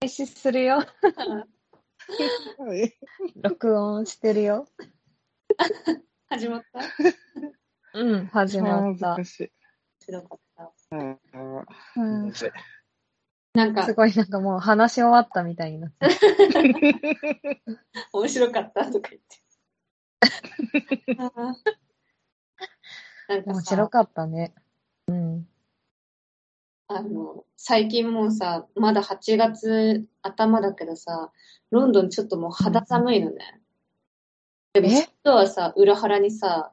開始するよ。はい録音してるよ。始まった？うん、始まった難。しい。白かった。うん、なんかす、ごいなんかもう話し終わったみたいになって。面白かったとか言って。なんかさ、面白かったね。うん。あの、最近もうさ、まだ8月頭だけどさ、ロンドンちょっともう肌寒いのね。でも、え？外はさ、裏腹にさ、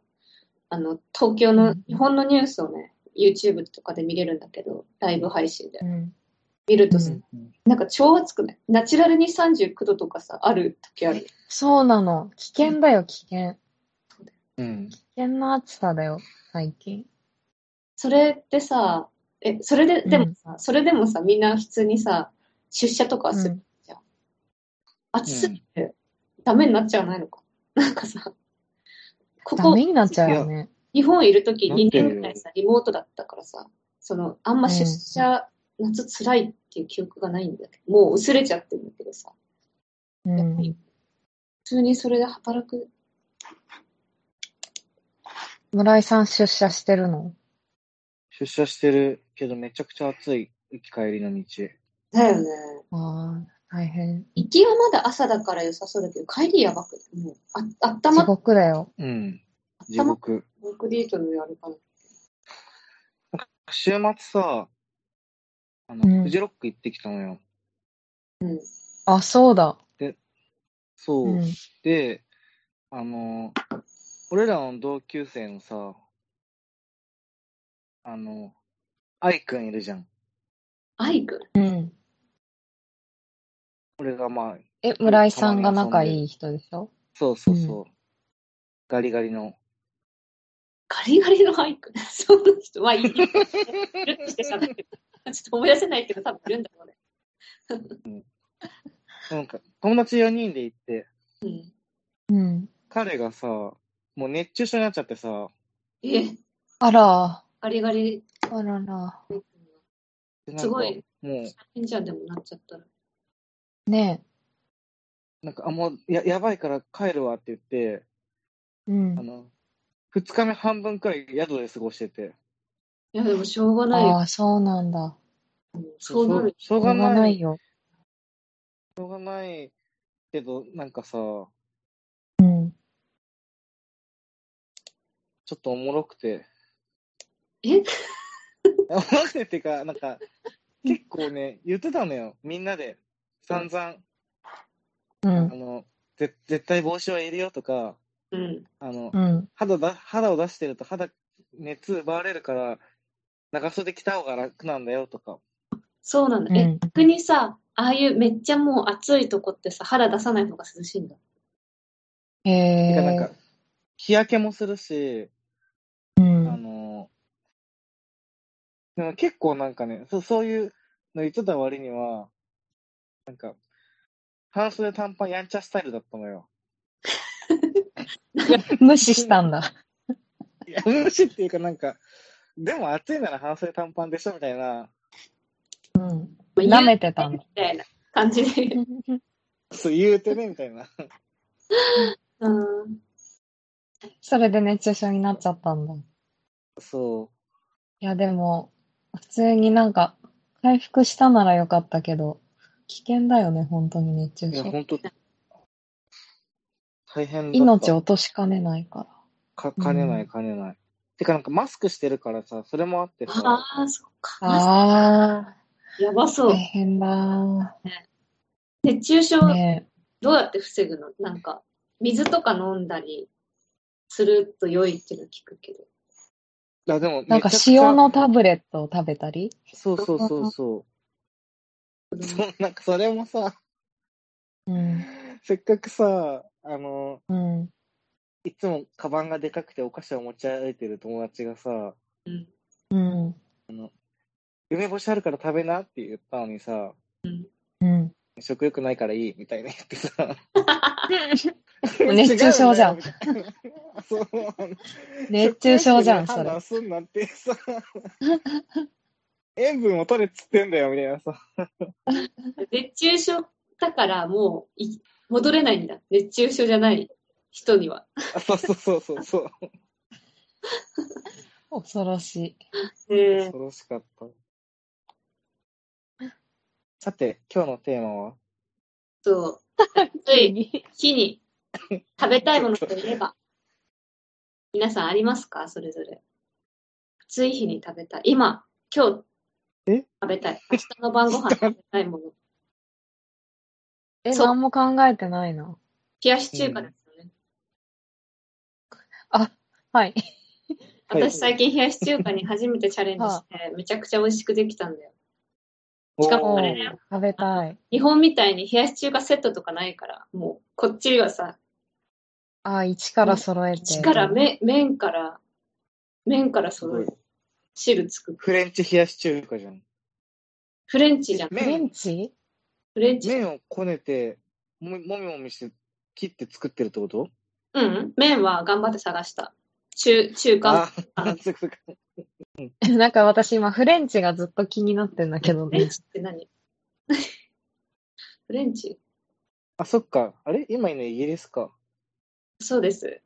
あの、東京の、うん日本のニュースをね、YouTube とかで見れるんだけど、ライブ配信でう。ん。見るとさ、うんなんか超暑くない？ナチュラルに39度とかさ、ある時ある。そうなの。危険だよ、危険。うん。危険な暑さだよ、最近。それってさ、え、それで、でもさ、それでもさ、みんな普通にさ、出社とかはする。うん。暑すぎて、ダメになっちゃわないのか？なんかさ、こダこ、メになっちゃうよね。日本いるとき2なってるよ年ぐらいさ、リモートだったからさ、その、あんま出社、夏辛いっていう記憶がないんだけど、もう薄れちゃってるんだけどさ、うん。普通にそれで働く？村井さん出社してるの？出社してるけどめちゃくちゃ暑い行き帰りの道。だよね。ああ、大変。行きはまだ朝だから良さそうだけど、帰りやばくて、もう、あ、あった地まっ獄だよ。うん。地たま獄。コンクリートの上歩かな週末さ、あうんの、フジロック行ってきたのよ。うん。あ、そうだ。そう。うん。で、あの、俺らの同級生のさ、あの、愛くんいるじゃん。アイくん。うん。俺がまあ、え、村井さんが仲いい人でしょ？そうそうそう。ガリガリの。ガリガリのアイくん。そんな人はいい。いるとして喋ってる。ちょっと思い出せないけど、多分いるんだろうね。なんか、友達4人で行って、うん。うん。彼がさ、もう熱中症になっちゃってさ、え、あら、ガリガリ。あらら。すごい。もう、でもなっちゃったら。ねなんか、あ、もうや、やばいから帰るわって言って、え。うんあ。の、2日目半分くらい宿で過ごしてて、いや、でもしょうがないよ。ああ、そうなんだ。うんそうなる。しょうしょうががな。いよ。しょうがないけど、なんかさ、うん。ちょっとおもろくて、え？おもろくてっていうか、なんか、結構ね、言ってたのよ、みんなで。散々、うあん。の、ぜ絶対帽子はいるよとか、うん。あの、うん。肌だ、肌を出してると肌、熱奪われるから、長袖着た方が楽なんだよとか。そうなんだ。え、うん逆にさ、ああいうめっちゃもう暑いとこってさ、肌出さない方が涼しいんだ。へえなんか。、日焼けもするし、あうん。の、でも結構なんかね、そうそういうの言ってた割には、なんか、半袖短パンやんちゃスタイルだったのよ。無視したんだ。いや、無視っていうかなんか、でも暑いなら半袖短パンでしょみたいな、うん。まあ舐めてたんだ。みたいな感じで。そう言うてね、みたいな。うん。それで熱中症になっちゃったんだ。いそや、でも、普通になんか、回復したならよかったけど、危険だよね、本当に熱う。いや、中症。ほんと、大変だった。命を落としかねないから。か、兼ねなうい、兼ねない。てかなんかマスクしてるからさ、それもあってさ、ああ、そっか。ああ、やばそう大。変だ。熱中症、ねどうやって防ぐの？なんか、水とか飲んだりすると良いっていうの聞くけど。あでもなんか塩のタブレットを食べたり？そうそうそうそう。そう、なんかそれもさ、うん。せっかくさ、あの、うん。いつもカバンがでかくてお菓子を持ち歩いてる友達がさ、うん。うん。梅干しあるから食べなって言ったのにさ、うん。食欲ないからいいみたいな言ってさ、熱中症じゃんそう熱中症じゃん、それ。すんなってさ、塩分を取れっつってんだよ、みたいなさ。熱中症だからもうい戻れないんだ。熱中症じゃない人には。あそうそうそうそうそう。恐ろしい。へ恐ろしかった。さて、今日のテーマは？そう。暑い日に 食べたいものといえば、皆さんありますか？それぞれ。暑い日に食べたい。今、今日え？食べたい。明日の晩ご飯食べたいもの。え、そう何も考えてないな。冷やし中華ですよね。あ、はい。は い私最近冷やし中華に初めてチャレンジして、めちゃくちゃ美味しくできたんだよ。しかもあれだよ食べたい。日本みたいに冷やし中華セットとかないから、もうこっちはさ、あ、一から揃えて。一から麺麺から、麺から揃えて。汁作って。フレンチ冷やし中華じゃん。フレンチじゃん。フレンチ？フレンチ。麺をこねて、もみもみもみして切って作ってるってこと？うん。麺は頑張って探した。中、中華。なんか私今フレンチがずっと気になってんだけどねフレン。チって何？フレンチ？あ、そっか。あれ？今いるのイギリスか。そうです。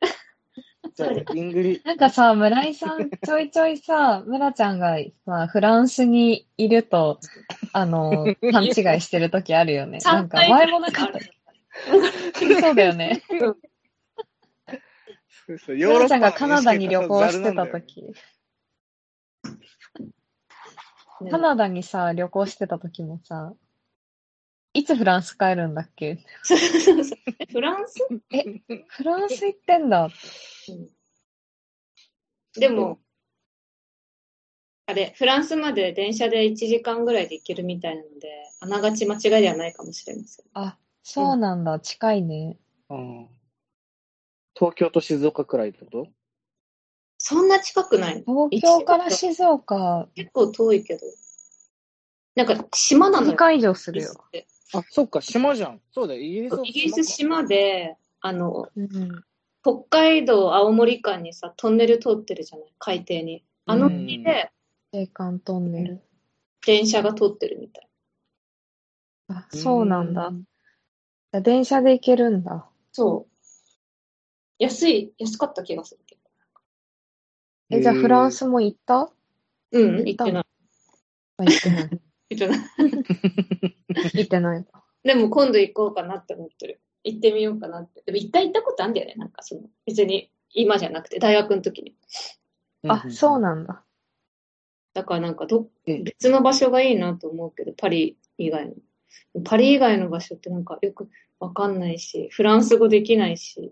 イングリ、なんかさ、村井さん、ちょいちょいさ、村ちゃんがさ、フランスにいると、あの、勘違いしてる時あるよね。なんか前もなかった。そうだよね。そうそうヨーロッパ村ちゃんがカナダに旅行してた時。時、カナダにさ、旅行してた時もさ、いつフランス帰るんだっけ？フランス？フランス行ってんだ。でも、あれ、フランスまで電車で1時間ぐらいで行けるみたいなので、あながち間違いではないかもしれません。あ、そうなんだ。近いね。うん東京と静岡くらいってこと？そんな近くないの？東京から静岡、結構遠いけど。なんか島なの2よ。回以上するよ。あ、そっか、島じゃん。そうだよ、イギリスはイギリス島で、あの、うん。北海道、青森間にさ、トンネル通ってるじゃない海底に。あのうん海で青函トンネル。電車が通ってるみたい。あ、そうなんだう。電車で行けるんだ。そう。安い、安かった気がするけど。え、じゃあフランスも行った？うん、行ってない。あ、行ってない。行ってない。行ってない。でも今度行こうかなって思ってる。行ってみようかなって。でも一回行ったことあるんだよね。なんかその、別に今じゃなくて、大学の時に。あ、そうななんだ。だからなんかど、え別の場所がいいなと思うけど、パリ以外の。パリ以外の場所ってなんかよくわかんないし、フランス語できないし、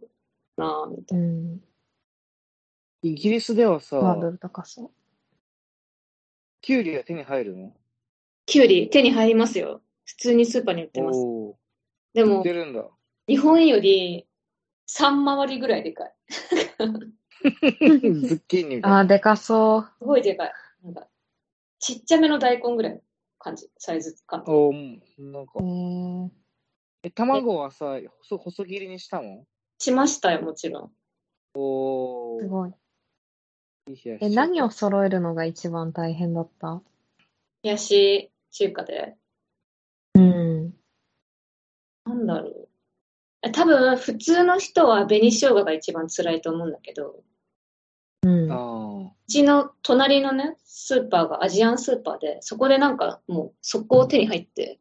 なぁ、みたいな。うん。イギリスではさ、ハードル高そう。キュウリは手に入るの？キュウリ手に入りますよ。普通にスーパーに売ってます。でも売って、るんだ。日本より3回りぐらいでかい。ズッキーニみたいな。あ、でかそすごいでかい。なんか、ちっちゃめの大根ぐらいの感じ、サイズ感。おーなんかう。え、卵はさ、細細切りにしたの？しましたよ、もちろん。おー。すごい。え、何を揃えるのが一番大変だった？冷やし中華で。うん。なんだろう。え多分、普通の人は紅生姜が一番辛いと思うんだけど、うん。あうちの隣のね、スーパーがアジアンスーパーで、そこでなんかもう速攻手に入って、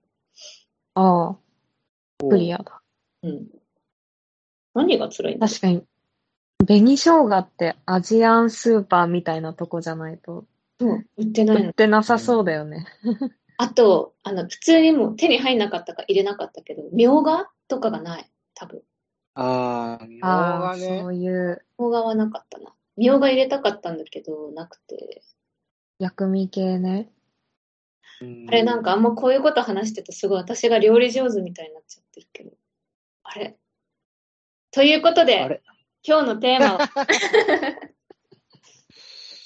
ああ、ークリアだ。うん。何が辛いんだろ確かに、紅生姜ってアジアンスーパーみたいなとこじゃないとう、うん、売ってないの売っ。てなさそうだよね。あと、あの、普通にもう手に入んなかったか入れなかったけど、みょうがとかがない。多分。あー、みょうああ、がねそ。ういうみょうがはなかったな。みょうが入れたかったんだけど、なくて。薬味系ね。うんあれなんかあんまこういうこと話してるとすごい私が料理上手みたいになっちゃってるけど。あれ？ということあで、れ？今日のテーマは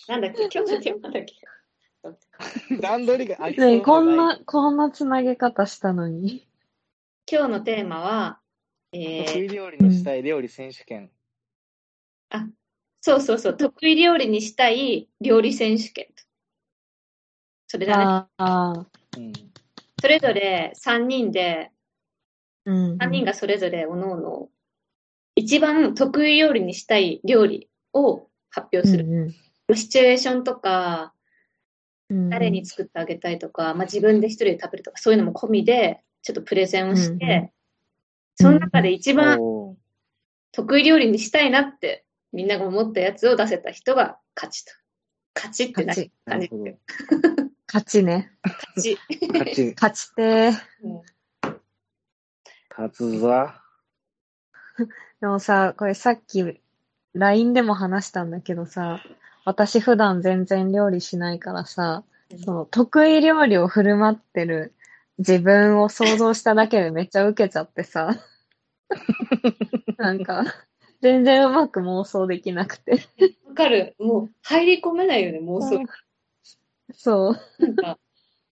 なんだっけ？今日のテーマだっけ？段取りがありそうねこんなこんなつなげ方したのに。今日のテーマは、えー、得意料理にしたい料理選手権。そうそうそう、得意料理にしたい料理選手権。それだね。ああ、うん。それぞれ3人で、うん。3人がそれぞれおのおの、一番得意料理にしたい料理を発表する。うんシチュエーションとか、うん、誰に作ってあげたいとか、まあ、自分で一人で食べるとか、そういうのも込みで、ちょっとプレゼンをして、その中で一番得意料理にしたいなって、みんなが思ったやつを出せた人が勝ちと。勝ちって勝何感じ。勝ちね。勝ち。勝ち、勝ちてー。うん勝つぞ。でもさ、これさっき LINE でも話したんだけどさ、私普段全然料理しないからさ、その得意料理を振る舞ってる自分を想像しただけでめっちゃ受けちゃってさ、なんか、全然うまく妄想できなくて。わかる。もう入り込めないよね、妄想。そう。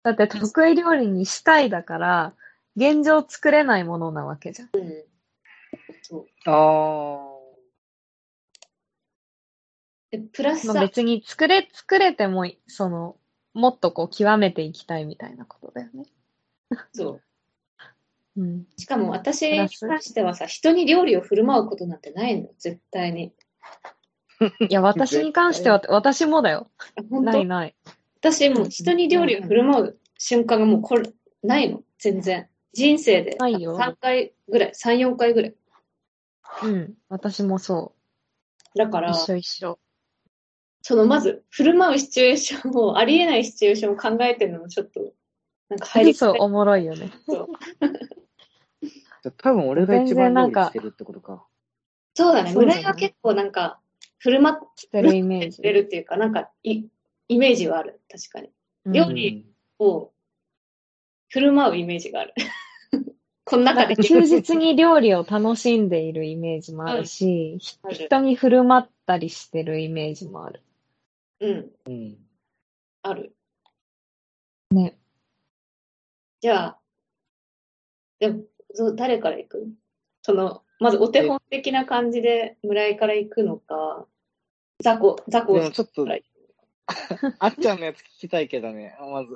だって得意料理にしたいだから、現状作れないものなわけじゃん。うん。そう。あで、プラスまあ、さ、別に作れ、作れても、その、もっとこう極めていきたいみたいなことだよね。そう。うん。しかも私に関してはさ、人に料理を振る舞うことなんてないの、絶対に。いや、私に関しては、私もだよ。ないない。私もう人に料理を振る舞う瞬間がもうこれ、ないの、全然。人生でないよ3回ぐらい、3、4回ぐらい。うん。私もそだから、う。一緒一緒。そのまず、振る舞うシチュエーションを、ありえないシチュエーションを考えてるのもちょっと、なんか入りそう、おもろいよね。そうあ。多分俺が一番なんか料理してるってことか。そうだね。そうだね村井は結構なんか、振る舞っしてるイメージ。てるっていうか、なんかイ、イメージはある。確かに。うん料理を振る舞うイメージがある。この中で休日に料理を楽しんでいるイメージもあるし、ひある人に振る舞ったりしてるイメージもある。うん、うん。うん。ある。ね。じゃあ、でも、そう誰から行く？その、まずお手本的な感じで村井から行くのか、ザコ、ザコでもちょっとから、あっちゃんのやつ聞きたいけどね、まず。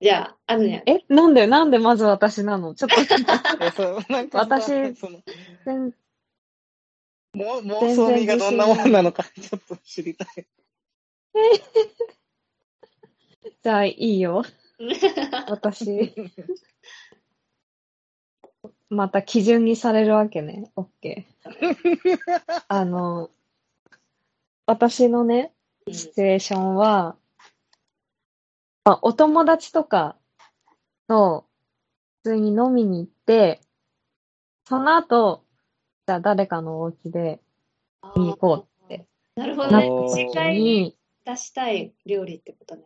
じゃあ、あのね、え、なんで、なんでまず私なの？ちょっと、私その全も妄想味がどんなものなのかちょっと知りたい。じゃあいいよ。私。また基準にされるわけね。オッケー。あの、私のね、シチュエーションは、まあ、お友達とかと普通に飲みに行って、その後、じゃあ誰かのお家で見に行こうってなるほどね。次時回にに、出したい料理ってことね。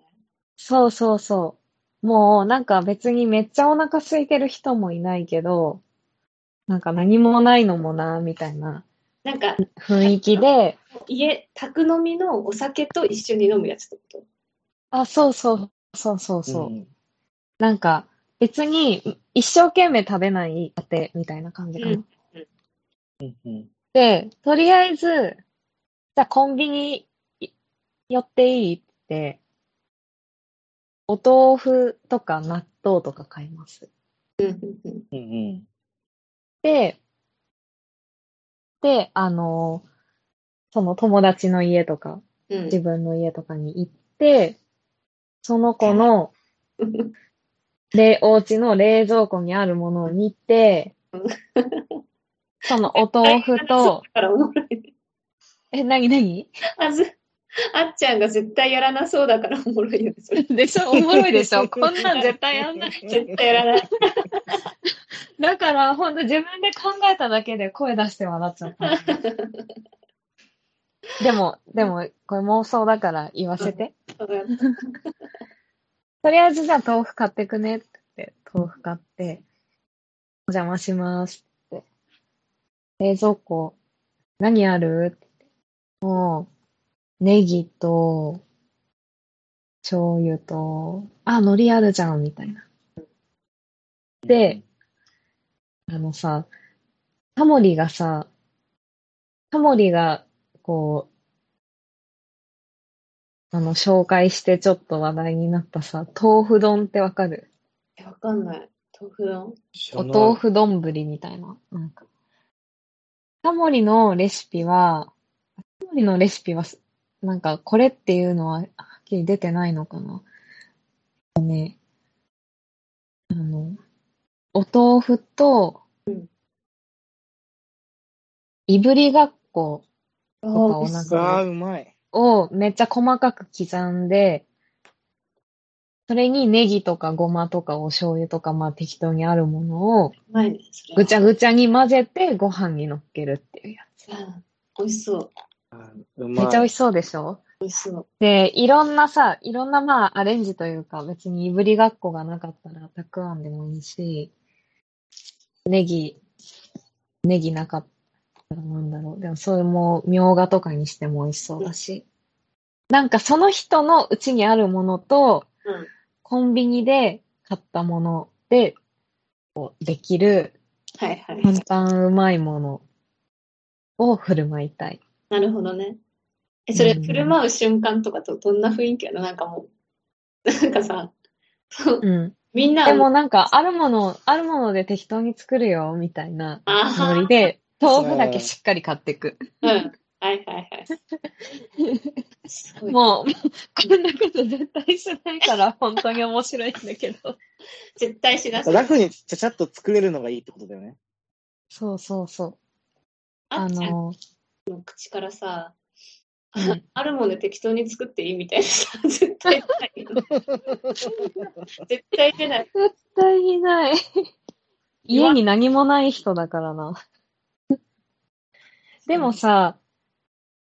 そうそうそう。もうなんか別にめっちゃお腹空いてる人もいないけど、なんか何もないのもな、みたいななんか、雰囲気で、家、宅飲みのお酒と一緒に飲むやつってこと？あ、そうそう、そうそうそう。んなんか別に一生懸命食べない家庭みたいな感じかな。うんうんうんで、とりあえず、じゃあコンビニい寄っていいって、お豆腐とか納豆とか買います。うんうんうんうんうんで、で、あの、その友達の家とか、うん自分の家とかに行って、その子の冷、お家の冷蔵庫にあるものを見て、そのお豆腐と。え、なになに？あず、あっちゃんが絶対やらなそうだからおもろいよね、それ。でしょおもろいでしょ こんなん絶対やんない。絶対やらない。だから、ほんと自分で考えただけで声出して笑っちゃった。でも、でも、これ妄想だから言わせて。とりあえずじゃあ豆腐買ってくねって豆腐買って、お邪魔しますって。冷蔵庫、何ある？って言って。もう、ネギと、醤油と、あ、海苔あるじゃん、みたいな。で、あのさ、タモリがさ、タモリが、こう、あの、紹介してちょっと話題になったさ、豆腐丼ってわかる？え、わかんない。豆腐丼？お豆腐丼みたいな。なんか。タモリのレシピは、タモリのレシピは、なんか、これっていうのは、はっきり出てないのかな。ね、あの、お豆腐と、うんいぶりがっことかあをなんあかあ、うまい。をめっちゃ細かく刻んで、それにネギとかごまとかお醤油とかまあ適当にあるものをぐちゃぐちゃに混ぜてご飯に乗っけるっていうやつ。うん美味しそう。あーうまい。めっちゃ美味しそうでしょ？美味しそう。で、いろんなさ、いろんなまあアレンジというか別にいぶりがっこがなかったらたくあんでもいいし、ネギ、ネギなかったらなんだろう。でもそれもみょうがとかにしても美味しそうだし。なんかその人のうちにあるものと、うん。コンビニで買ったもので、こうできるはいはい。簡単うまいものを振る舞いたい。なるほどね。え、それ、うん振る舞う瞬間とかとどんな雰囲気やの？なんかもう、なんかさ、うん。みんな、でもなんか、あるもの、あるもので適当に作るよ、みたいなあはノリで、豆腐だけしっかり買っていく。うん。はいはいはい。もう、こんなこと絶対しないから、本当に面白いんだけど。絶対しなさい。ラフにちゃちゃっと作れるのがいいってことだよね。そうそうそう。ああっちゃんの、の口からさ、うんあるもので適当に作っていいみたいなさ、絶対出ないよ。絶対出ない。絶対にない。家に何もない人だからな。でもさ、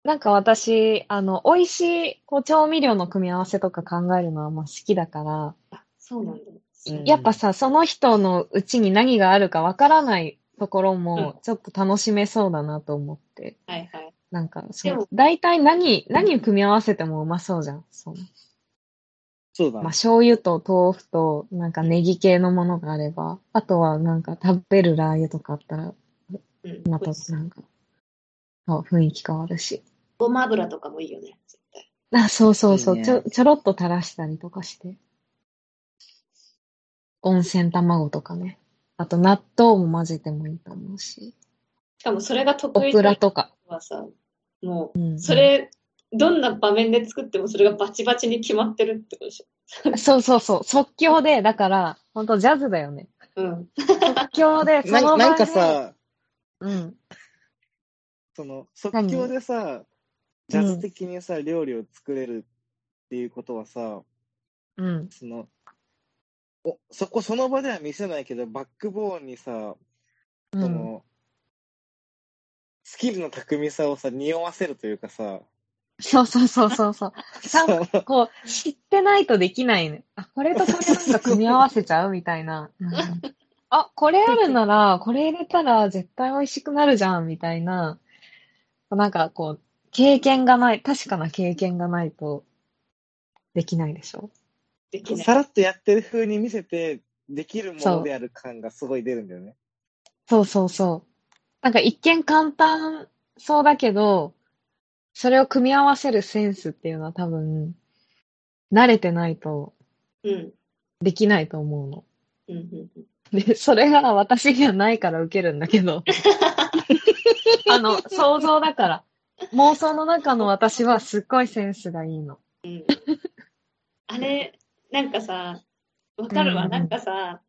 なんか私、あの、美味しい、こう、調味料の組み合わせとか考えるのはまあ好きだから、あ、そうなんだ。うんやっぱさ、その人のうちに何があるかわからないところも、ちょっと楽しめそうだなと思って。はいはい。なんか、そでもう、大体何、何を組み合わせてもうまそうじゃん。そう。まあ、そうだね。醤油と豆腐と、なんかネギ系のものがあれば、あとはなんか食べるラー油とかあったら、うん。またなんか、あ雰囲気変わるし。ごま油とかもいいよね、絶対。あ、そうそうそう、いいねちょ、ちょろっと垂らしたりとかして。温泉卵とかね。あと納豆も混ぜてもいいと思うし。しかもそれがオ得意クラとか。はさ、もうんう、それ、どんな場面で作ってもそれがバチバチに決まってるってことでしそうそうそう。即興で、だから、ほんとジャズだよね。ょ。うん。即興で、そなの場で。なんか、さ、うん。その、即興でさ、ジャズ的にさ、料理を作れるっていうことはさ、うん。その、お、そこその場では見せないけど、バックボーンにさ、うん。その、スキルの巧みさをさ、匂わせるというかさ、そうそうそうそうそう。さ そのこう、知ってないとできないね。あ、これとこれなんか組み合わせちゃうみたいな。うんあ、これあるなら、これ入れたら絶対美味しくなるじゃん、みたいな。なんかこう、経験がない、確かな経験がないとできないでしょ？できない。さらっとやってる風に見せて、できるものである感がすごい出るんだよね。そうそうそう。なんか一見簡単そうだけど、それを組み合わせるセンスっていうのは多分、慣れてないとうん。できないと思うの。うんうんうん。で、それが私にはないから受けるんだけど。あの、想像だから。妄想の中の私はすっごいセンスがいいの。うんあれ、なんかさ、わかるわ、うんなんかさ、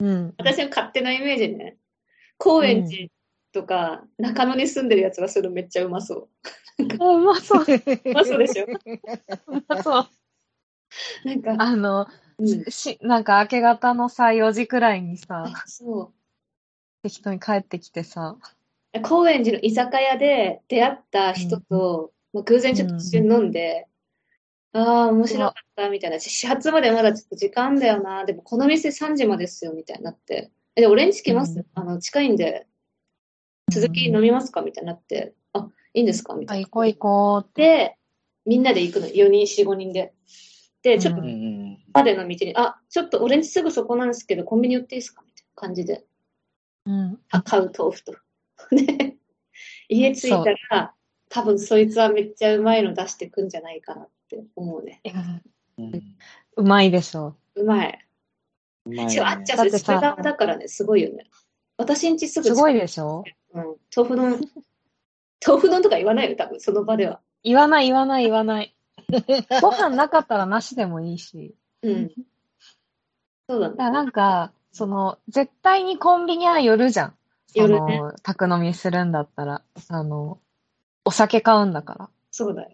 うん。私の勝手なイメージね、高円寺とか中野に住んでるやつがするめっちゃうまそう。あうまそう。うまそうでしょ？うまそう。なんか、あの、うん、し、なんか明け方のさ、4時くらいにさ、そ適当に帰ってきてさ、う。高円寺の居酒屋で出会った人と、まあ、偶然ちょっと一緒に飲んで、ああ、面白かったみたいな。始発までまだちょっと時間だよな。でもこの店3時までですよみたいになって。え、で、俺んち来ます、うんあの、近いんで、続き飲みますか？みたいになって、あ、いいんですか？みたあ、いな。行こう行こうって。で、みんなで行くの。4人、4、5人で。で、ちょっとまでの道に、あ、ちょっと俺んちすぐそこなんですけど、コンビニ寄っていいですか？みたいな感じで。うん。あ買う豆腐と。で、家着いたら、多分そいつはめっちゃうまいの出してくんじゃないかなって思うね。うんうまいでしょ。うまい。うまい違う、あっちゃだってさそれそれだからね、すごいよね。私んちすぐすごいでしょうん、豆腐丼、豆腐丼とか言わないよ、多分その場では。言わない言わない言わない。ご飯なかったらなしでもいいし。うん。そうだね。だからなんか、その、絶対にコンビニは寄るじゃん。そ寄るねの、宅飲みするんだったら。あの、お酒買うんだから。そうだよ。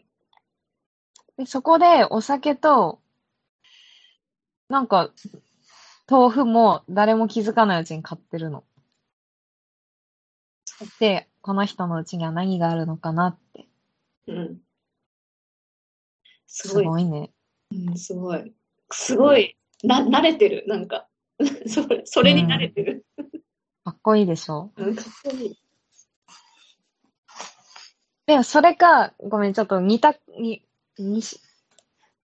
でそこでお酒と、なんか、豆腐も誰も気づかないうちに買ってるの。で、この人のうちには何があるのかなって。うん。すすごい。ごいね。うん、すごい。すごい。な、慣れてる。なんか。それ、それに慣れてる。かっこいいでしょ？うん、かっこいい。でもそれか、ごめん、ちょっと二択、に、にし、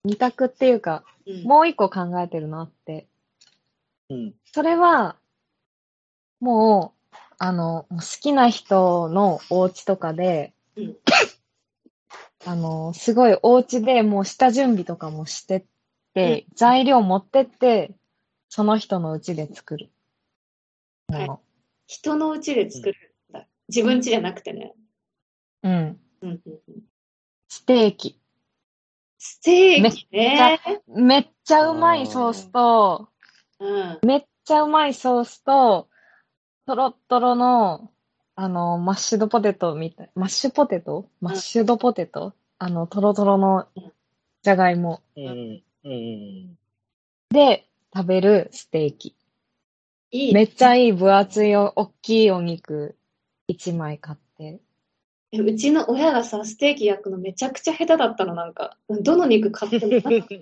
二択っていうか、うん、もう一個考えてるのあって。うん。それは、もう、あの、好きな人のお家とかで、うん あの、すごいお家でもう下準備とかもしてって、材料持ってって、その人の家で作る。もの。人の家で作るんだ。自分家じゃなくてね。うん。うんうんうん、ステーキ。ステーキね。めっちゃうまいソースと、うん。めっちゃうまいソースと、とろっとろの、あの、マッシュドポテトみたい。マッシュポテト？マッシュドポテト、あの、とろとろのじゃがいもうん。うん。で食べるステーキ。いい。めっちゃいい分厚いお、大きいお肉1枚買って。えうちの親がさ、ステーキ焼くのめちゃくちゃ下手だったの、なんか。どの肉買っても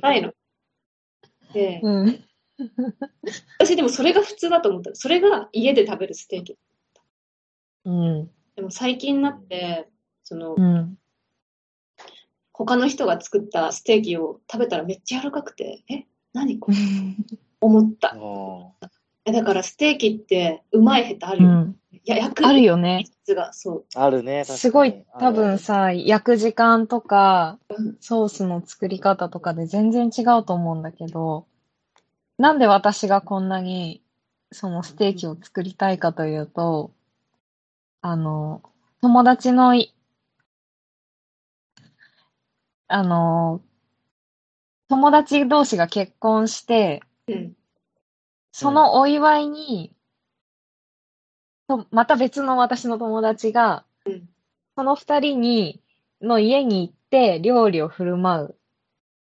ないの。で、うん。私でもそれが普通だと思った。それが家で食べるステーキ。うん。でも最近になって、そのう、ん。他の人が作ったステーキを食べたらめっちゃ柔らかくて、え、何これ？思った。あえだからステーキってうまい下手あるよ。うん。いや、焼くあるよね。質が、そう。あ。あるね。すごい、多分。さ、焼く時間とかうん、ソースの作り方とかで全然違うと思うんだけど、なんで私がこんなに、そのステーキを作りたいかというと、あの、友達のい、あの、友達同士が結婚して、うん。そのお祝いに、とまた別の私の友達が、うんその二人に、の家に行って料理を振る舞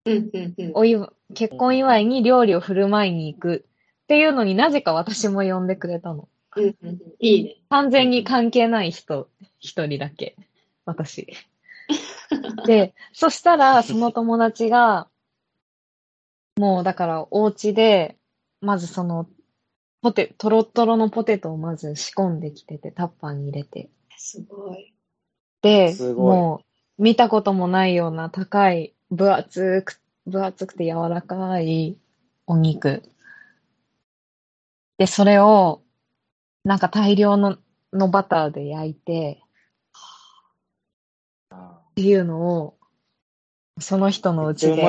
う。うん、うん、うん。お祝結婚祝いに料理を振る舞いに行く。っていうのになぜか私も呼んでくれたの。うん、うんうん。いいね。完全に関係ない人、一人だけ。私。で、そしたら、その友達が、もうだからお家で、まずその、ポテ、トロトロのポテトをまず仕込んできてて、タッパーに入れて。すごい。で、すごいもう、見たこともないような高い、分厚く、分厚くて柔らかいお肉。で、それを、なんか大量の、のバターで焼いて、あっていうのを、その人のうちで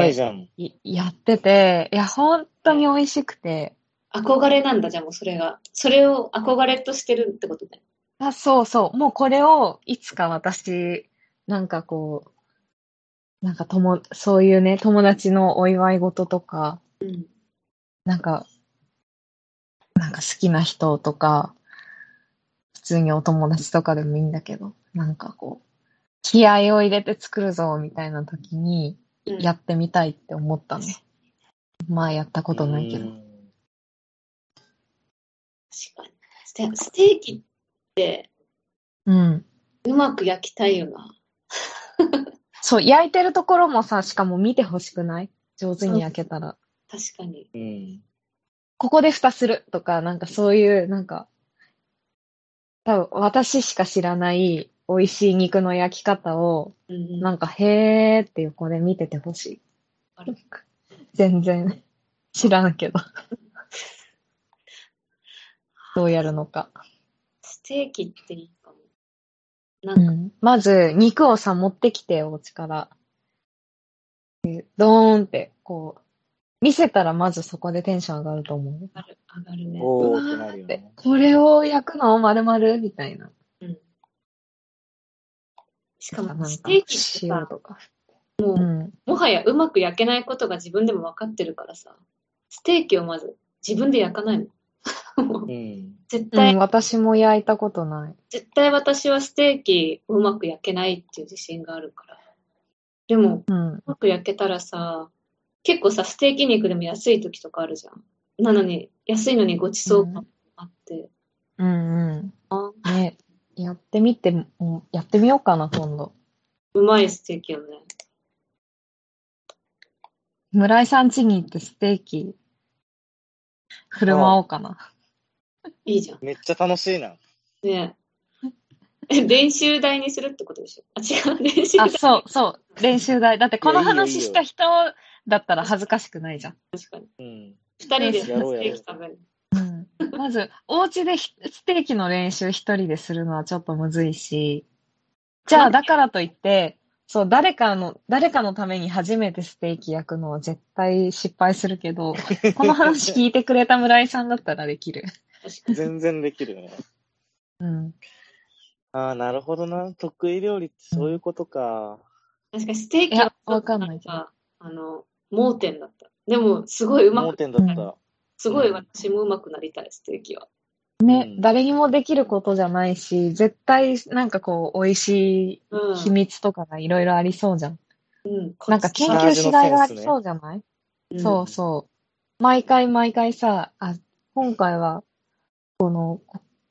やってて、いや、本当に美味しくて、憧れなんだ、じゃあもうそれが。それを憧れとしてるってことだよ。あ、そうそう、もうこれをいつか私、なんかこう、なんかとも、そういうね、友達のお祝い事とか、うん。なんか、なんか好きな人とか、普通にお友達とかでもいいんだけど、なんかこう、気合を入れて作るぞ、みたいな時に、うんやってみたいって思ったの。まあ、やったことないけど。うん確かに。ステステーキってうん。うまく焼きたいよな。そう、焼いてるところもさ、しかも見てほしくない？上手に焼けたら。確かに。うん。ここで蓋するとか、なんかそういう、なんか、多分私しか知らない美味しい肉の焼き方を、うんうん、なんか、へーって横で見ててほしい。全然知らんけど。どうやるのか。ステーキっていいかも。なんか、うん。まず、肉をさ、持ってきて、お家から。でドーンって、こう、見せたらまずそこでテンション上がると思う。上がる、上がるね。おーうわってなるよでね。これを焼くの丸々みたいな。うん。しかも、ステーキってさ、塩とか。もう、うん。もはやうまく焼けないことが自分でも分かってるからさ、ステーキをまず自分で焼かないの。うん。絶対、うん、私も焼いたことない。絶対私はステーキをうまく焼けないっていう自信があるから。でも、うん。うまく焼けたらさ、結構さ、ステーキ肉でも安い時とかあるじゃん。なのに、安いのにごちそう感あって。うんあうん。ね、やってみて、うんやってみようかな、今度。うまいステーキよね。村井さん家に行ってステーキ、振る舞おうかな。いいじゃん。めっちゃ楽しいな。ねえ。え、練習台にするってことでしょ？あ、違う、練習あ、台。そう、そう。練習台。だってこの話した人だったら恥ずかしくないじゃん。確かに。うん。二人でステーキ食べる。うん。まず、お家でひステーキの練習一人でするのはちょっとむずいし、じゃあだからといって、そう、誰かの、誰かのために初めてステーキ焼くのは絶対失敗するけど、この話聞いてくれた村井さんだったらできる。全然できるね。うん。ああ、なるほどな。得意料理ってそういうことか。確かにステーキはわかんないけどか、あの、盲点だった。でも、すごいうまく、盲点だった。すごい私もうまくなりたい、ステーキは。ね、うん誰にもできることじゃないし、絶対なんかこう、美味しうん。い秘密とかがいろいろありそうじゃん。うん。なんか研究しがいがありそうじゃない、うんそうそう。毎回毎回さ、あ、今回は、この、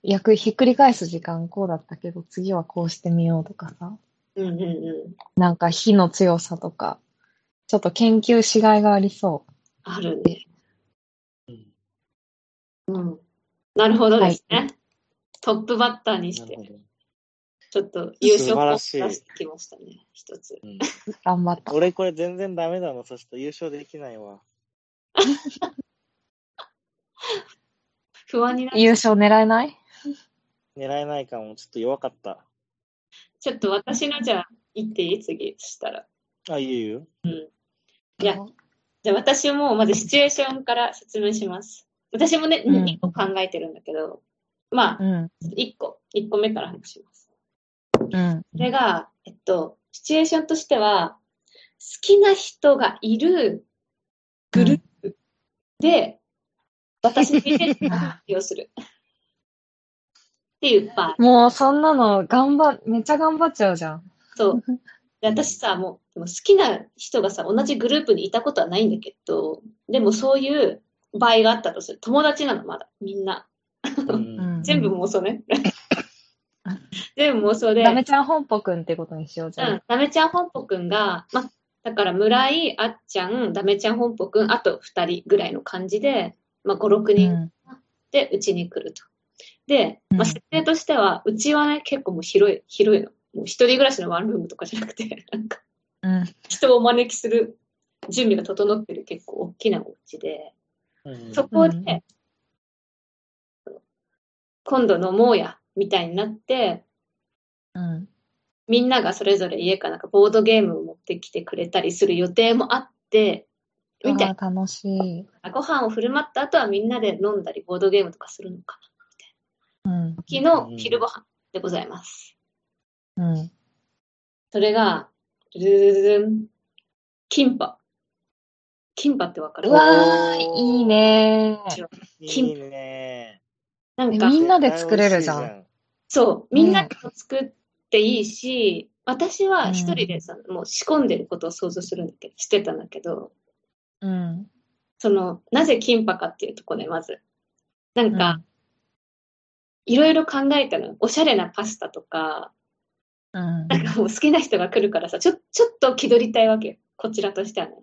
役ひっくり返す時間こうだったけど、次はこうしてみようとかさ、うんうんうん。なんか火の強さとか、ちょっと研究しがいがありそあるね。うんうん。なるほどですね。トップバッターにして。ちょっと優勝を出してきましたね、一つ。うんう。頑張った。俺これ全然ダメだな。そして優勝できないわ。不安になっ優勝狙えない？狙えないかも。ちょっと弱かった。ちょっと私のじゃあ、言っていい？次、そしたら。あ、いいよ。うん。いや、じゃあ私もまずシチュエーションから説明します。私もね、うん2個考えてるんだけど、まあ、うん。1個、1個目から話します。うん。それが、えっと、シチュエーションとしては、好きな人がいるグループで、私に変なをする。っていう場合。もうそんなの頑張、めっちゃ頑張っちゃうじゃん。そう。で私さ、もう、でも好きな人がさ、同じグループにいたことはないんだけど、でもそういう場合があったとする。友達なの、まだ、みんな。うん。全部妄想ね。全部妄想で。ダメちゃん本舗くんってことにしようじゃん。うん、ダメちゃん本舗くんが、ま、だから村井、あっちゃん、ダメちゃん本舗くん、あと2人ぐらいの感じで、まあ、5、6う人ん。でうちに来ると。で、うんまあ、設定としては、うちはね、結構もう広い、広いの。もう一人暮らしのワンルームとかじゃなくて、なんかうん。人をお招きする準備が整ってる結構大きなお家で、うんそこで、うん今度飲もうや、みたいになって、うん。みんながそれぞれ家かなんかボードゲームを持ってきてくれたりする予定もあって、みたいあー楽しい。な。ご飯を振る舞った後はみんなで飲んだりボードゲームとかするのかな。うん。昨日昼ご飯でございます。うん。それが、ルルルルン、キンパ。キンパってわかる？うわー、いいねいいね。なんか、みんなで作れるじゃんそう、みんなでも作っていいし、私は一人でさ、もう仕込んでることを想像するんだけど、してたんだけど、うん。その、なぜキンパかっていうところで、まず。なんか、いろいろ考えたの。おしゃれなパスタとか、うん。なんかもう好きな人が来るからさ、ちょ、ちょっと気取りたいわけよ。こちらとしてはね。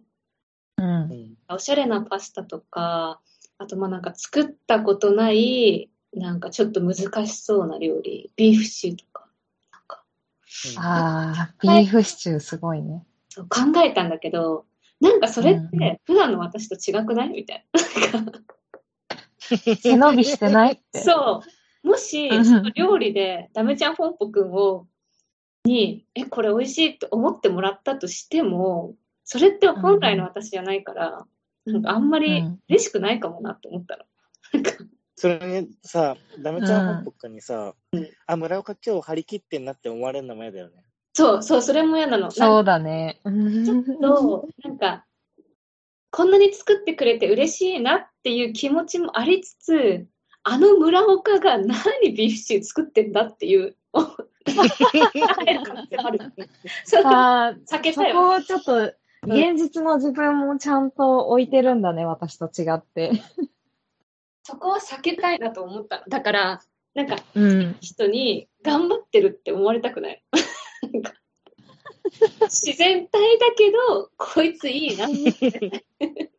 うん。うんおしゃれなパスタとか、あとまあなんか作ったことない、なんかちょっと難しそうな料理、ビーフシチューとか、なんか、あー、ビーフシチューすごいね。そう考えたんだけど、なんかそれっうんて普段の私と違くない？みたいな。なんか背伸びしてないって。そう。もし、料理でダメちゃん本舗くんを、に、え、これ美味しいって思ってもらったとしても、それって本来の私じゃないから、なんかあんまりうん嬉しくないかもなって思ったの。なんかそれにさ、ダメちゃん本国にさ、うんあ、村岡今日張り切ってんなって思われるのも嫌だよね。そう、そう、それも嫌なの。そうだね。ちょっと、なんか、こんなに作ってくれて嬉しいなっていう気持ちもありつつ、あの村岡が何ビーフシチュー作ってんだっていう、そうあー避けたいわ。そこをちょっと、現実の自分もちゃんと置いてるんだね、私と違って。そこは避けたいなと思ったの。だから、なんか、うん。人に頑張ってるって思われたくない。なんか自然体だけど、こいついいなって。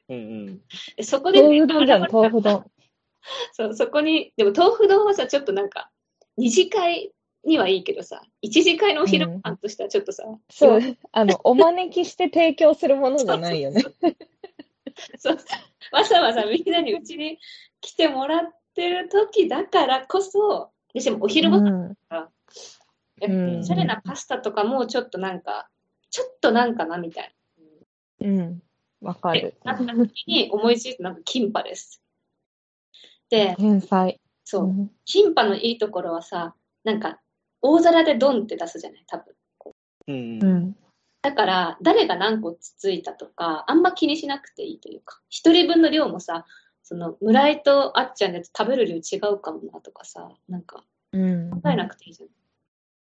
うんうん。でそこで、豆腐丼じゃん、豆腐丼。そう、そこに、でも豆腐丼はさ、ちょっとなんか、二次会にはいいけどさ、一次会のお昼ご飯としてはちょっとさ、そう、あの、お招きして提供するものじゃないよね。そうわざわざみんなにうちに来てもらってる時だからこそ、でしかもお昼ご飯、うんやっぱうんおしゃれなパスタとかもちょっとなんか、ちょっとなんかなみたいうん。わかな。るで。なった時に思いついたのがキンパです。で、天才。そうう、んキンパのいいところはさ、なんか、大皿でドンって出すじゃない、多分。うんうん。うん。だから、誰が何個つついたとか、あんま気にしなくていいというか、一人分の量もさ、その、村井とあっちゃんで食べる量違うかもなとかさ、なんか、うん。考えなくていいじゃん。そ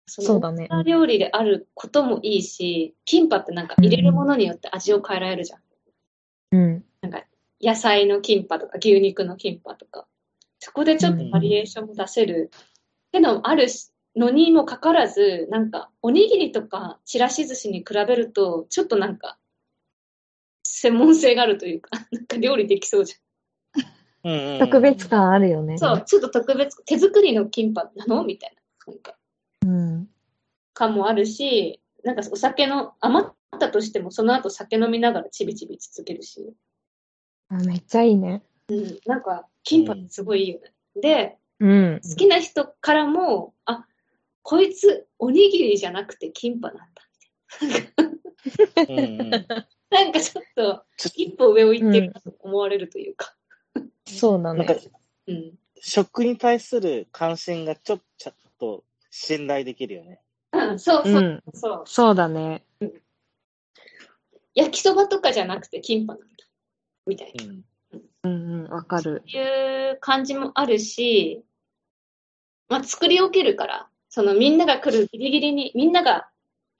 そうだね料理であることもいいし、キンパってなんか入れるものによって味を変えられるじゃん。うん。野菜のキンパとか牛肉のキンパとか。そこでちょっとバリエーションも出せる。ってのもあるしのにもかかわらず、なんか、おにぎりとかちらし寿司に比べると、ちょっとなんか、専門性があるというか、なんか料理できそうじうんうんうん特別感あるよね。ゃん。そう、ちょっと特別、手作りのキンパなの？みたいな。なんか、うん。感もあるし、なんかお酒の、余ったとしても、その後酒飲みながらちびちび続けるし。あめっちゃいいね。うん、なんか、キンパすごいいいよね。で、うん。好きな人からも、あ、こいつ、おにぎりじゃなくてキンパなんだ。うんうん。なんかちょっと、一歩上を行ってると思われるというか。そうだなんかね。、うん。食に対する関心がちょちょっと信頼できるよね。うん、そうそうう、ん。そう。そうだね。焼きそばとかじゃなくてキンパなんだ。みたいな。うん。うんうん。わかる。いう感じもあるし、まあ、作り置けるから、そのみんなが来るギリギリに、みんなが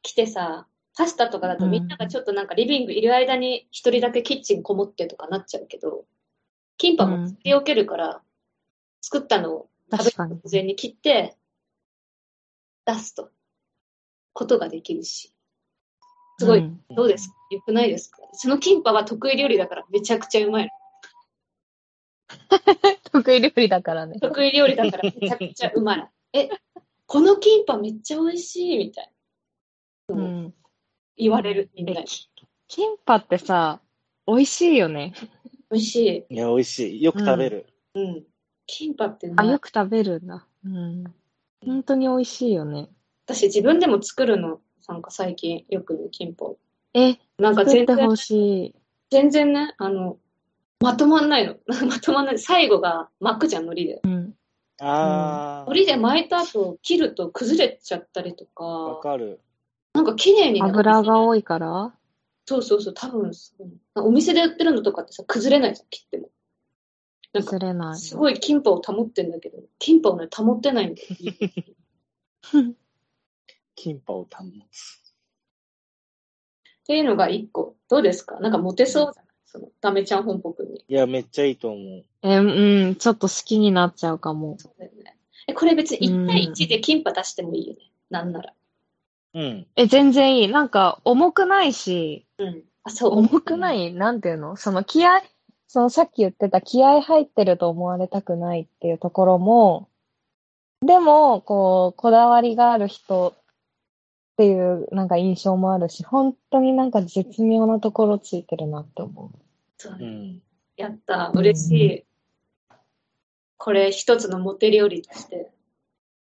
来てさ、パスタとかだとうんみんながちょっとなんかリビングいる間に一人だけキッチンこもってとかなっちゃうけど、キンパも作り置けるから、作ったのを食べ確かにる直。前に切って、出すと、ことができるし。すごい、うんどうですか？よくないですか？そのキンパは得意料理だからめちゃくちゃうまいの。得意料理だからね。得意料理だからめちゃくちゃうまい。え、このキンパめっちゃ美味しいみたいな。うん。言われるみんなに。キンパってさ、美味しいよね。美味しい。いや、美味しい。よく食べる。うん。キンパってうあ、よく食べるんだ。うん。本当に美味しいよね。私自分でも作るの。なんか最近よくね、キンパを。え、なんか全然作ってほ、しい。全然ね、あの、まとまんないの。まとまんない。最後が巻くじゃん、海苔で。うん。あ海苔で巻いた後、切ると崩れちゃったりとあ、わか、かる。なんか綺麗にね油が多いから？そうそうそう、多分そうお店で売ってるのとかってさ、崩れないじゃん、切っても。なんか崩れない。すごいキンパを保ってんだけど、キンパをね、保ってないんだよ。キンパを保つ。っていうのが一個。どうですか？なんかモテそうじゃない？その、ダメちゃん本国に。いや、めっちゃいいと思う。え、うん、ちょっと好きになっちゃうかも。そうだよね。え、これ別に1対1でキンパ出してもいいよね。なんなら。うん。え、全然いい。なんか、重くないし、うん。あ、そう。重くない？なんていうの？その気合、そのさっき言ってた気合入ってると思われたくないっていうところも、でも、こう、こだわりがある人っていうなんか印象もあるし、本当になんか絶妙なところついてるなって思そうねうん。やった。嬉しい。これ一つのモテ料理として。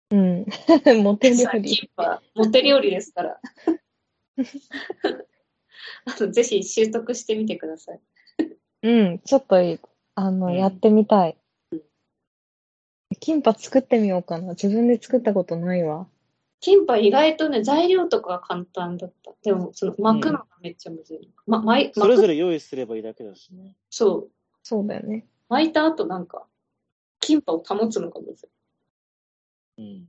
う。うん。モテ料理。モテ料理ですから。あの、ぜひ習得してみてください。うん、ちょっといい、あの、うんやってみたい。キンパ作ってみようかな。自分で作ったことないわ。キンパ意外とね、材料とかは簡単だった。でも、その巻くのがめっちゃむずい。ま、巻い、それぞ巻く、れ用意すればいいだけだしね。そう。そうだよね。巻いた後なんか、キンパを保つのがむずい。うん。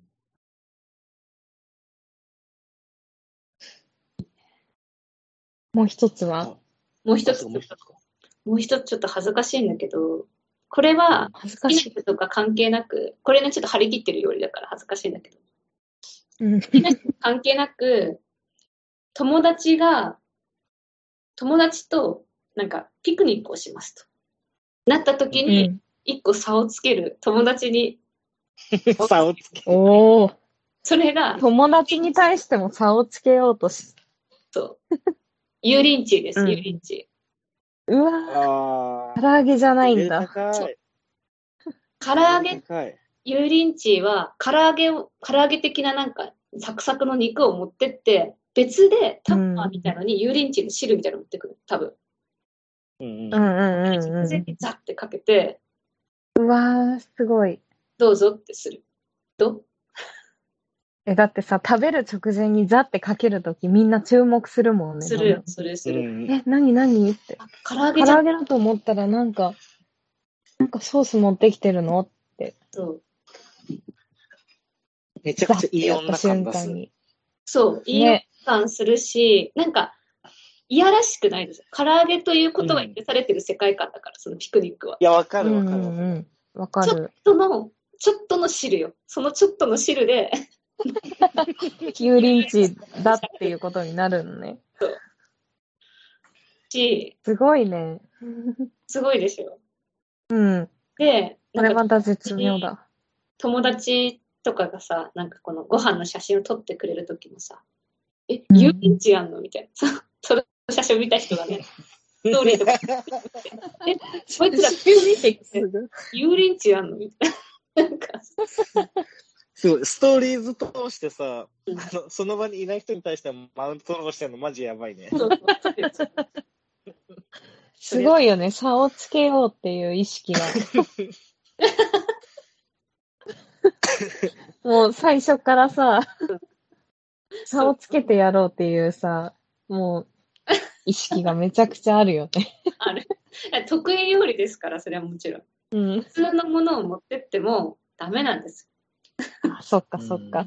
もう一つは？もう一つ、もう一つか。もう一つちょっと恥ずかしいんだけど、これは、恥ずかしい。とか関係なく、これね、ちょっと張り切ってる料理だから恥ずかしいんだけど、うん。関係なく、友達が、友達と、なんか、ピクニックをしますと。なった時うに、ん、一個差をつける友達に、差をつけ。おお。それが、友達に対しても差をつけようとし、そう、油淋鶏です、うん油淋鶏。うわ唐揚げじゃないんだ。唐揚げ？油淋鶏は、唐揚げを、唐揚げ的ななんか、サクサクの肉を持ってって、別でタッパーみたいのに油淋鶏の汁みたいなの持ってくる。多分。うんうん。うんうんうん直前うん。にザッてかけて、うわー、すごい。どうぞってする。ど？うえ、だってさ、食べる直前にザってかけるときみんな注目するもんね。するよ、するする。うんえ、なになにって。あ唐揚唐げじゃん揚げだと思ったらなんか、なんかソース持ってきてるのそう。めちゃくちゃいい女感がする。間に。そう、いいね。感するし、なんか、いやらしくないですよ。唐揚げということが許されてる世界観だから、そのピクニックは。いや、わかうんうるわかるわかる。んうん。わかちょっる。との、ちょっとの汁よ。そのちょっとの汁で、油淋鶏だっていうことになるのね。し、すごいね。すごいですよ。うん。で、これまた絶妙だ。友達とかがさ、なんかこのご飯の写真を撮ってくれるときもさ、え、うん油淋鶏やんのみたいな。そ その写真を見た人がね、ストーリーとか、え、こいつら油淋鶏やんのみたいな。なんか、すごい、ストーリーズ通してさ、その場にいない人に対してマウント残してるのマジやばいね。すごいよね。差をつけようっていう意識が。もう最初からさ、差をつけてやろうっていうさ、もう意識がめちゃくちゃあるよね。ある。得意料理ですから、それはもちろん。うん。普通のものを持ってってもダメなんです。あそっかそっか。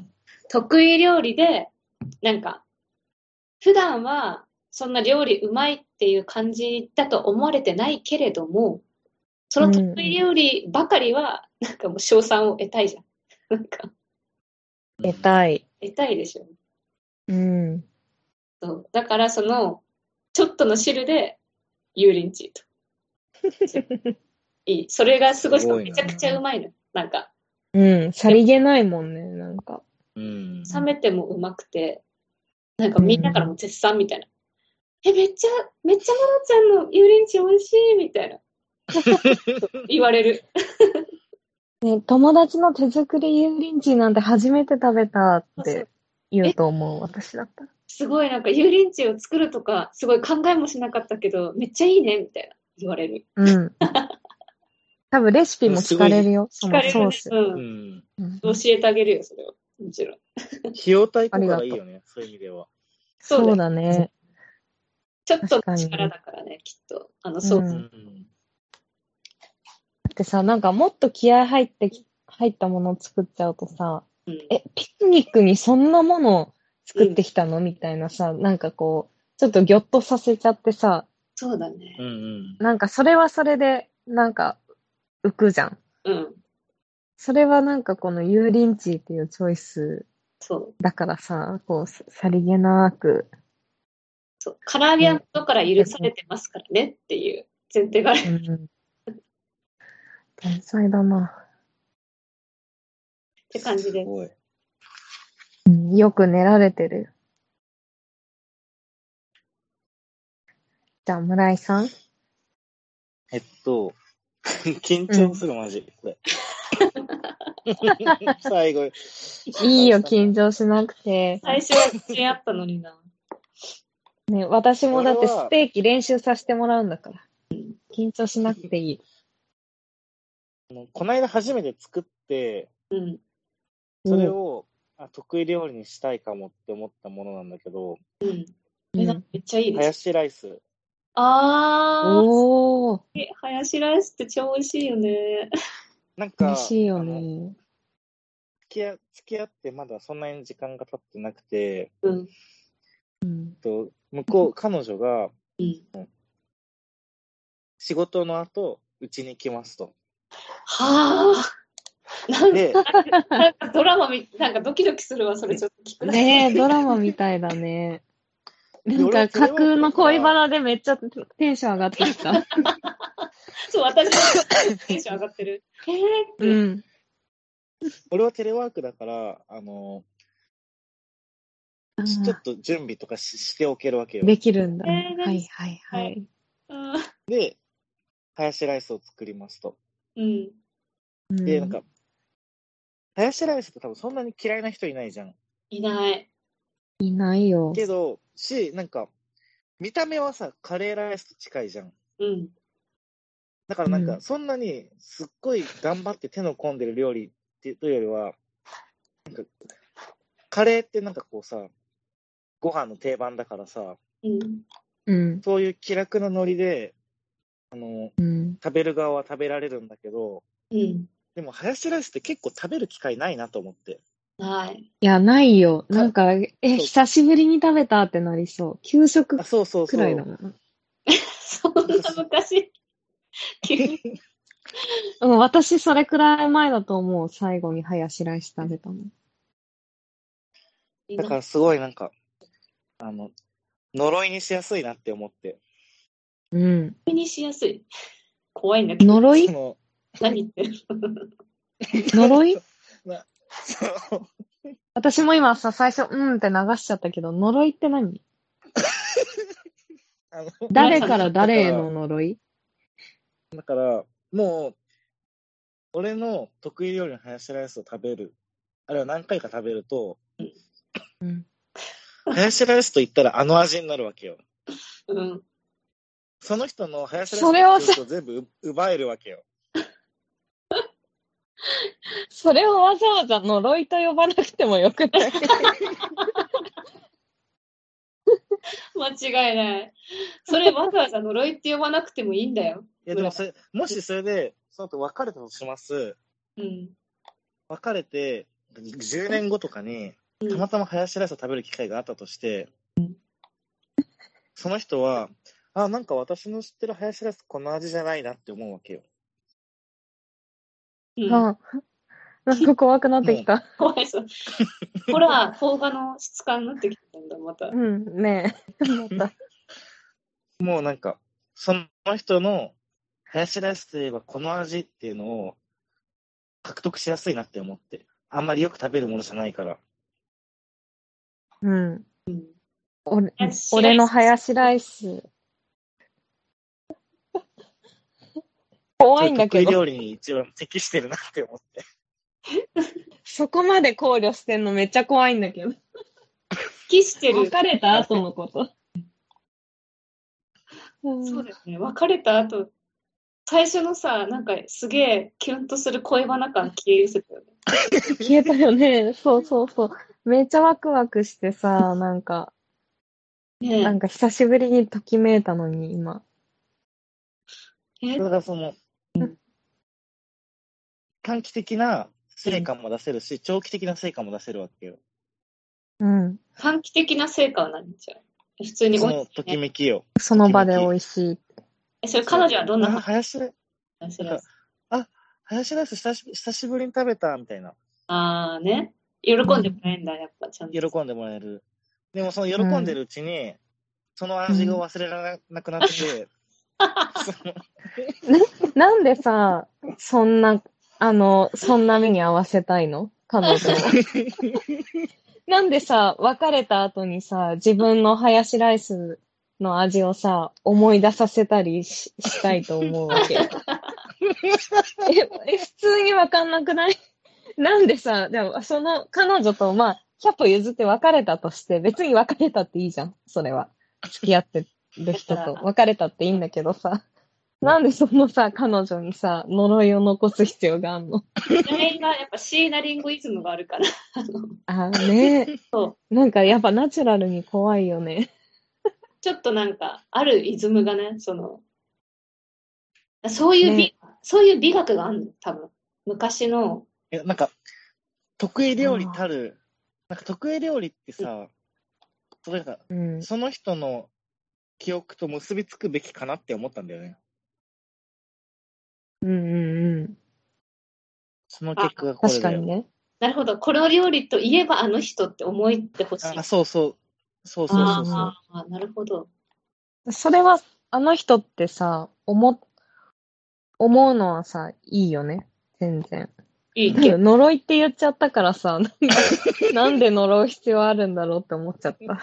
得意料理で、なんか、普段はそんな料理うまいっていう感じだと思われてないけれども、その得意料理ばかりは、なんかもう賞賛を得たいじゃん。なんか、得たい。得たいでしょ。うん。そう。だからその、ちょっとの汁で、油淋鶏と。いい。それがすごいめちゃくちゃうまいの。なんか、うん。さりげないもんね、なんか。うん。冷めてもうまくて、なんかみんなからも絶賛みたいな。え、めっちゃ、めっちゃまなちゃんの油淋鶏美味しいみたいな。言われる。ね、友達の手作り油淋鶏なんて初めて食べたって言うと思う、私だったら。すごいなんか油淋鶏を作るとか、すごい考えもしなかったけど、めっちゃいいねみたいな言われる。うん。多分レシピも聞かれるよ、そ聞かれるね。のソース。う。うんん。うん教えてあげるよ、それを。もちろん。費用対効果がいいよね、そういう意味では。そうだね。ちょっと力だからね、きっと。あの、そうう。んん。だってさ、なんかもっと気合入ってき、入ったものを作っちゃうとさ、うんえ、ピクニックにそんなもの作ってきたのみたいなさ、なんかこう、ちょっとギョッとさせちゃってさ、そうだねう。んうん。なんかそれはそれで、なんか浮くじゃん。うん。それはなんかこの油淋鶏っていうチョイスそう。だからさ、こう、ささりげなく、そう。唐揚げは元から許されてますからねっていう前提がある。うん。天才だな。って感じです。ごい。うんよく練られてる。じゃあ、村井さんえっと、緊張する、マジ。これ。最後。いいよ、緊張しなくて。最初は自信あったのにな。ね、私もだってステーキ練習させてもらうんだから。緊張しなくていい。あのこの間初めて作って、うん。それを、あ得意料理にしたいかもって思ったものなんだけど、うん。めっちゃいいハヤです。シライス。あおー、ー、えハヤシライスって超美味しいよね。なんか、美味しいよね。付き合付き合ってまだそんなに時間が経ってなくて、うん。うん。と向こう、彼女がうん。仕事の後、うちに来ますと。はあ。なんかで、なんかドラマみ、なんかドキドキするわ、それちょっと聞くだけでねえ、ドラマみたいだね。なんか、架空の恋バナでめっちゃテンション上がってきた。そう、私もテンション上がってる。えーって。うん。俺はテレワークだから、あの、ちちょっと準備とかししておけるわけよ。できるんだ。えーはいはいはい。うんで、ハヤシライスを作りますと。うん。で、なんか、ハヤシライスって多分そんなに嫌いな人いないじゃん。いない。いないよ。けど、し、なんか、見た目はさ、カレーライスと近いじゃん。うん。だからなんか、うんそんなにすっごい頑張って手の込んでる料理っていうよりは、なんか、カレーってなんかこうさ、ご飯の定番だからさ、うん。うん。そういう気楽なノリで、あの、うん。食べる側は食べられるんだけど、うん。でも、ハヤシライスって結構食べる機会ないなと思って。ない。いや、ないよ。なんか、え、久しぶりに食べたってなりそう。給食あ、そうそうそう。くらいだもん。そんな昔。急 にうん、私それくらい前だと思う。最後にハヤシライス食べたの。だからすごいなんか、あの、呪いにしやすいなって思って。うん。急にしやすい。怖いんだけど。呪い何言ってる 呪い？な。私も今さ、最初、うんって流しちゃったけど、呪いって何？あの、誰から誰への呪い？だから、もう、俺の得意料理のハヤシライスを食べる、あるいは何回か食べると、うん。ハヤシライスと言ったらあの味になるわけよ。うん。その人のハヤシライスを全部う奪えるわけよ。それをわざわざ呪いと呼ばなくてもよくない？間違いない。それわざわざ呪いって呼ばなくてもいいんだよ。いや、でもそれ、もしそれで、その後別れたとします。うん。別れて、10年後とかに、うんたまたまハヤシライスを食べる機会があったとして、その人は、あ、なんか私の知ってるハヤシライスこの味じゃないなって思うわけよ。うんあなんか怖くなってきた。怖いそう。ほら、邦画の質感になってきたんだ、またう。ん、ねえ。またもうなんか、その人のハヤシライスといえばこの味っていうのを獲得しやすいなって思って。あんまりよく食べるものじゃないから。うん。うん俺俺のハヤシライス。怖いんだけど、得意料理に一番適してるなって思って。そこまで考慮してんのめっちゃ怖いんだけど。適してる。別れた後のこと。うんそうですね。別れた後、最初のさ、なんかすげえキュンとする恋バナ感消え失せたよね。消えたよね。そうそうそう。めっちゃワクワクしてさ、なんか、ねなんか久しぶりにときめいたのに、今。え？だからその、うん短期的な成果も出せるし、長期的な成果も出せるわけよ。うん。短期的な成果は何じゃあ？普通にそ美味しいのときめきよ。その場で美味しい。えそれ彼女はどんな？あ、ハヤシライ話なんかハヤシライス久し久しぶりに食べたみたいな。ああね。喜んでもらえるんだ、やっぱちゃんと。喜んでもらえる。でもその喜んでるうちに、その味が忘れられなくなって、そのなんでさ、そんな、あの、そんな目に合わせたいの？彼女を。なんでさ、別れた後にさ、自分のハヤシライスの味をさ、思い出させたりししたいと思うわけ。え、え普通にわかんなくない？なんでさ、でもその彼女とまあ、100歩譲って別れたとして、別に別れたっていいじゃん、それは。付き合ってる人と別れたっていいんだけどさ、なんでそのさ、彼女にさ、呪いを残す必要があんの？それがやっぱシーナリンゴイズムがあるから。あのあーねそなんかやっぱナチュラルに怖いよね。ちょっとなんか、あるイズムがね、その、そういう美、ねそういう美学があるの、多分。昔の、いや、なんか、得意料理たる、なんか得意料理ってさ、それが、うん。その人の記憶と結びつくべきかなって思ったんだよね。うんうんうん。その結果がこれだよ。確かにね。なるほど、この料理といえばあの人って思いってほしい。あ、そうそう。そうそうそうそう。ああ、なるほど。それは、あの人ってさ、思、思うのはさ、いいよね。全然。いいけど。呪いって言っちゃったからさ、なんか なんで呪う必要あるんだろうって思っちゃった。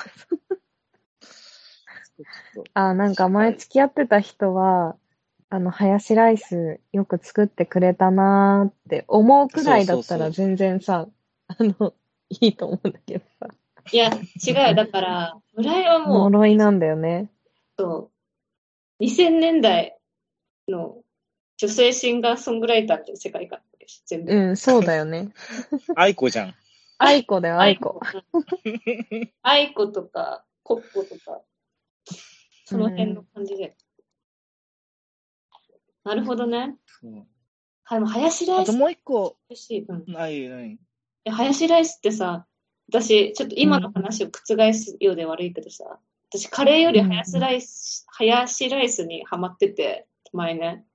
あ、なんか前付き合ってた人は、あの、ハヤシライスよく作ってくれたなーって思うくらいだったらそうそう全然さ、あの、いいと思うんだけどさ。いや、違う。だから、村井はもう、呪いなんだよね。そう2000年代の女性シンガーソングライターっていう世界観です。全部。うん、そうだよね。愛子じゃん。愛子だよ、愛子。うん。愛子とか、コッコとか、その辺の感じで。なるほどね。そうはい、もうハヤシライスあともう一個、美味しい。うん。ないない。でハヤシライスってさ、私、ちょっと今の話を覆すようで悪いけどさ、私、カレーよりハヤシライス、ハヤシライスにハマってて、前ね。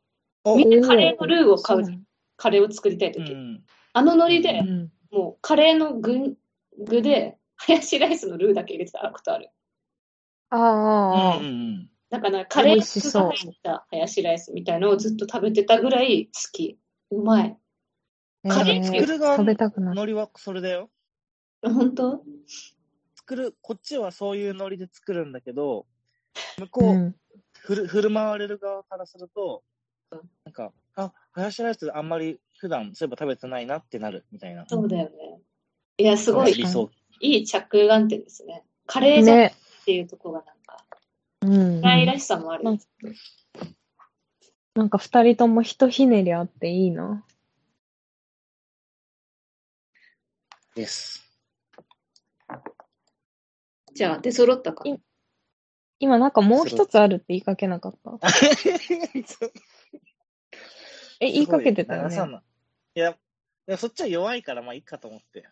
おみんなカレーのルーを買うじゃんそカレーを作りたいう時。ん。あのノリで、うん。もうカレーの具具で、ハヤシライスのルーだけ入れてたことある。ああ、あうんうんだから、カレーが入ったハヤシライスみたいのをずっと食べてたぐらい好き。うまい。あ。カレーえー作る側食べたくなる。海苔はそれだよ。本当？作る、こっちはそういう海苔で作るんだけど、向こう、うん。ふる振る舞われる側からするとうん、なんか、あ、ハヤシライスあんまり普段そういえば食べてないなってなるみたいな。そうだよね。いや、すごい。いい着眼点ですね。カレーじゃんっね。ていうところがなんか、うん。フライらしさもある。なんなんか二人ともひとひねりあっていいな。です。じゃあ、出揃ったか。い今なんかもう一つあるって言いかけなかった？え、言いかけてたよね。すごい長さないや、いやそっちは弱いからまあいいかと思って。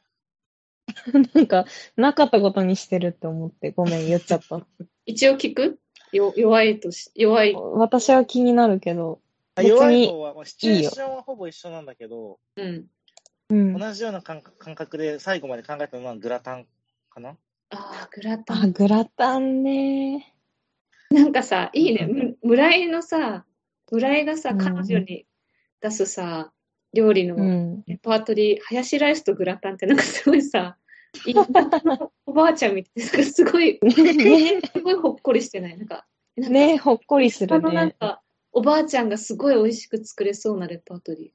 なんか、なかったことにしてるって思って、ごめん、言っちゃった。一応聞く？よ弱いとし、弱い。私は気になるけど、弱い方は、まあ、シチュエーションはほぼ一緒なんだけど、うん。うん。同じような感覚感覚で最後まで考えたのはグラタンかな？ああ、グラタあ、ン。グラタンね。なんかさ、いいね。む村井のさ、村井がさ、うん彼女に出すさ、料理のうん。レパートリー、ハヤシライスとグラタンってなんかすごいさ、いい おばあちゃんみたいな、すごい、ね、すごいほっこりしてない？なんか、なんかね、ほっこりすあるね。のなんか、おばあちゃんがすごい美味しく作れそうなレパートリ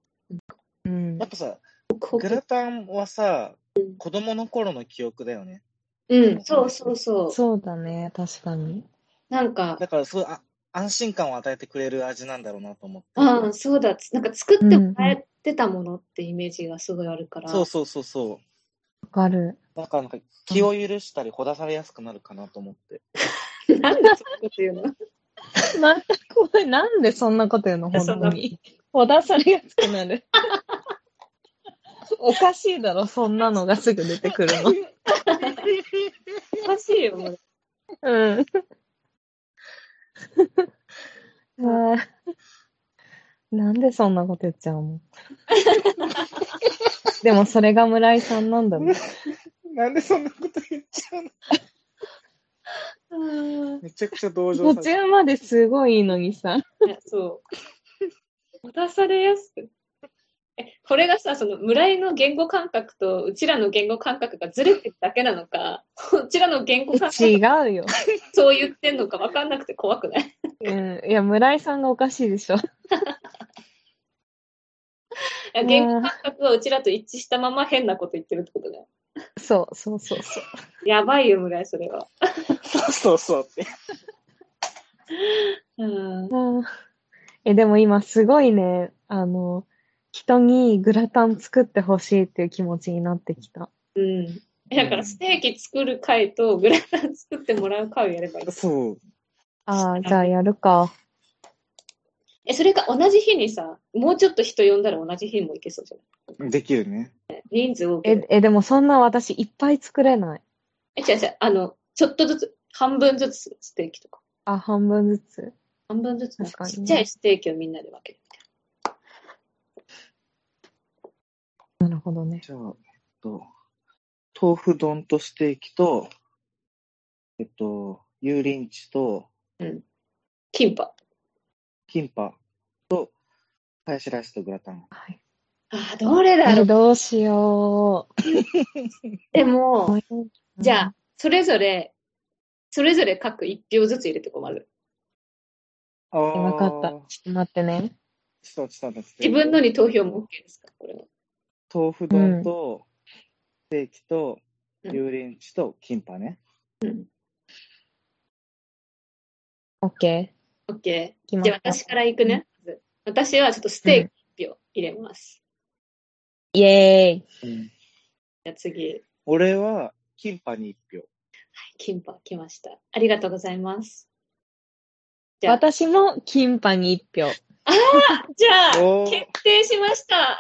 うんやっ。ぱさ、ー。ほくほくグラタンはさ、子供の頃の記憶だよね。うん、そうそうそう。そうだね、確かに。なんか、だからすごいあ安心感を与えてくれる味なんだろうなと思って。ああ、そうだ。なんか作ってもらえてたものってイメージがすごいあるから。そうそうそうそう。わかる。だからなんか気を許したりほだされやすくなるかなと思って。なんでそんなこと言うの？また怖い。なんでそんなこと言うの、本当に。ほだされやすくなる。おかしいだろ、そんなのがすぐ出てくるの。おかしいよ、もう。うん。なんでそんなこと言っちゃうの？でもそれが村井さんなんだもん。なんでそんなこと言っちゃうの？めちゃくちゃ同情途中まですごいいいのにさ。そう。持たされやすく。え、これがさ、その村井の言語感覚とうちらの言語感覚がずれてるだけなのか、こちらの言語感覚違うよ。そう言ってんのか分かんなくて怖くない？うん。いや、村井さんがおかしいでしょ。言語感覚はうちらと一致したまま変なこと言ってるってことだよ。そうそうそうそう。やばいよ、村井、それは。そうそうそうって。うん。うんえ、でも今すごいね、あの、人にグラタン作ってほしいっていう気持ちになってきた。うん。だから、ステーキ作る回とグラタン作ってもらう回をやればいい。そう。ああ、じゃあやるか。え、それか同じ日にさ、もうちょっと人呼んだら同じ日もいけそうじゃん。できるね。人数多く。え、え、でもそんな私いっぱい作れない。え、違う違う、あの、ちょっとずつ、半分ずつステーキとか。あ、半分ずつ。半分ずつ、ねちっちゃいステーキをみんなで分けるみたいなるほどね。じゃあ、えっと、豆腐丼とステーキと、えっと、油淋鶏と、な。キンパ。キンパと、ハヤシライスとグラタン。はい。あー、どれだろえ、う。どうしよでも、う。じゃあ、それぞれ、それぞれ各一票ずつ入れて困る。ああわかった。ちょっと待ってね。ちょっと、ちょっと待って。自分のに投票も OK ですかこれは。豆腐丼と、ステーキと、うん油淋鶏と、キンパね。オッケ OK。決まったじゃあ私から行くね。まず私はちょっとステーキ一票入れます。ー。イェーイ。うん。じゃあ次、はい、俺は、キンパに一票。キンパ来ました。ありがとうございます。じゃあ、私もキンパに一票。じゃあ、決定しました。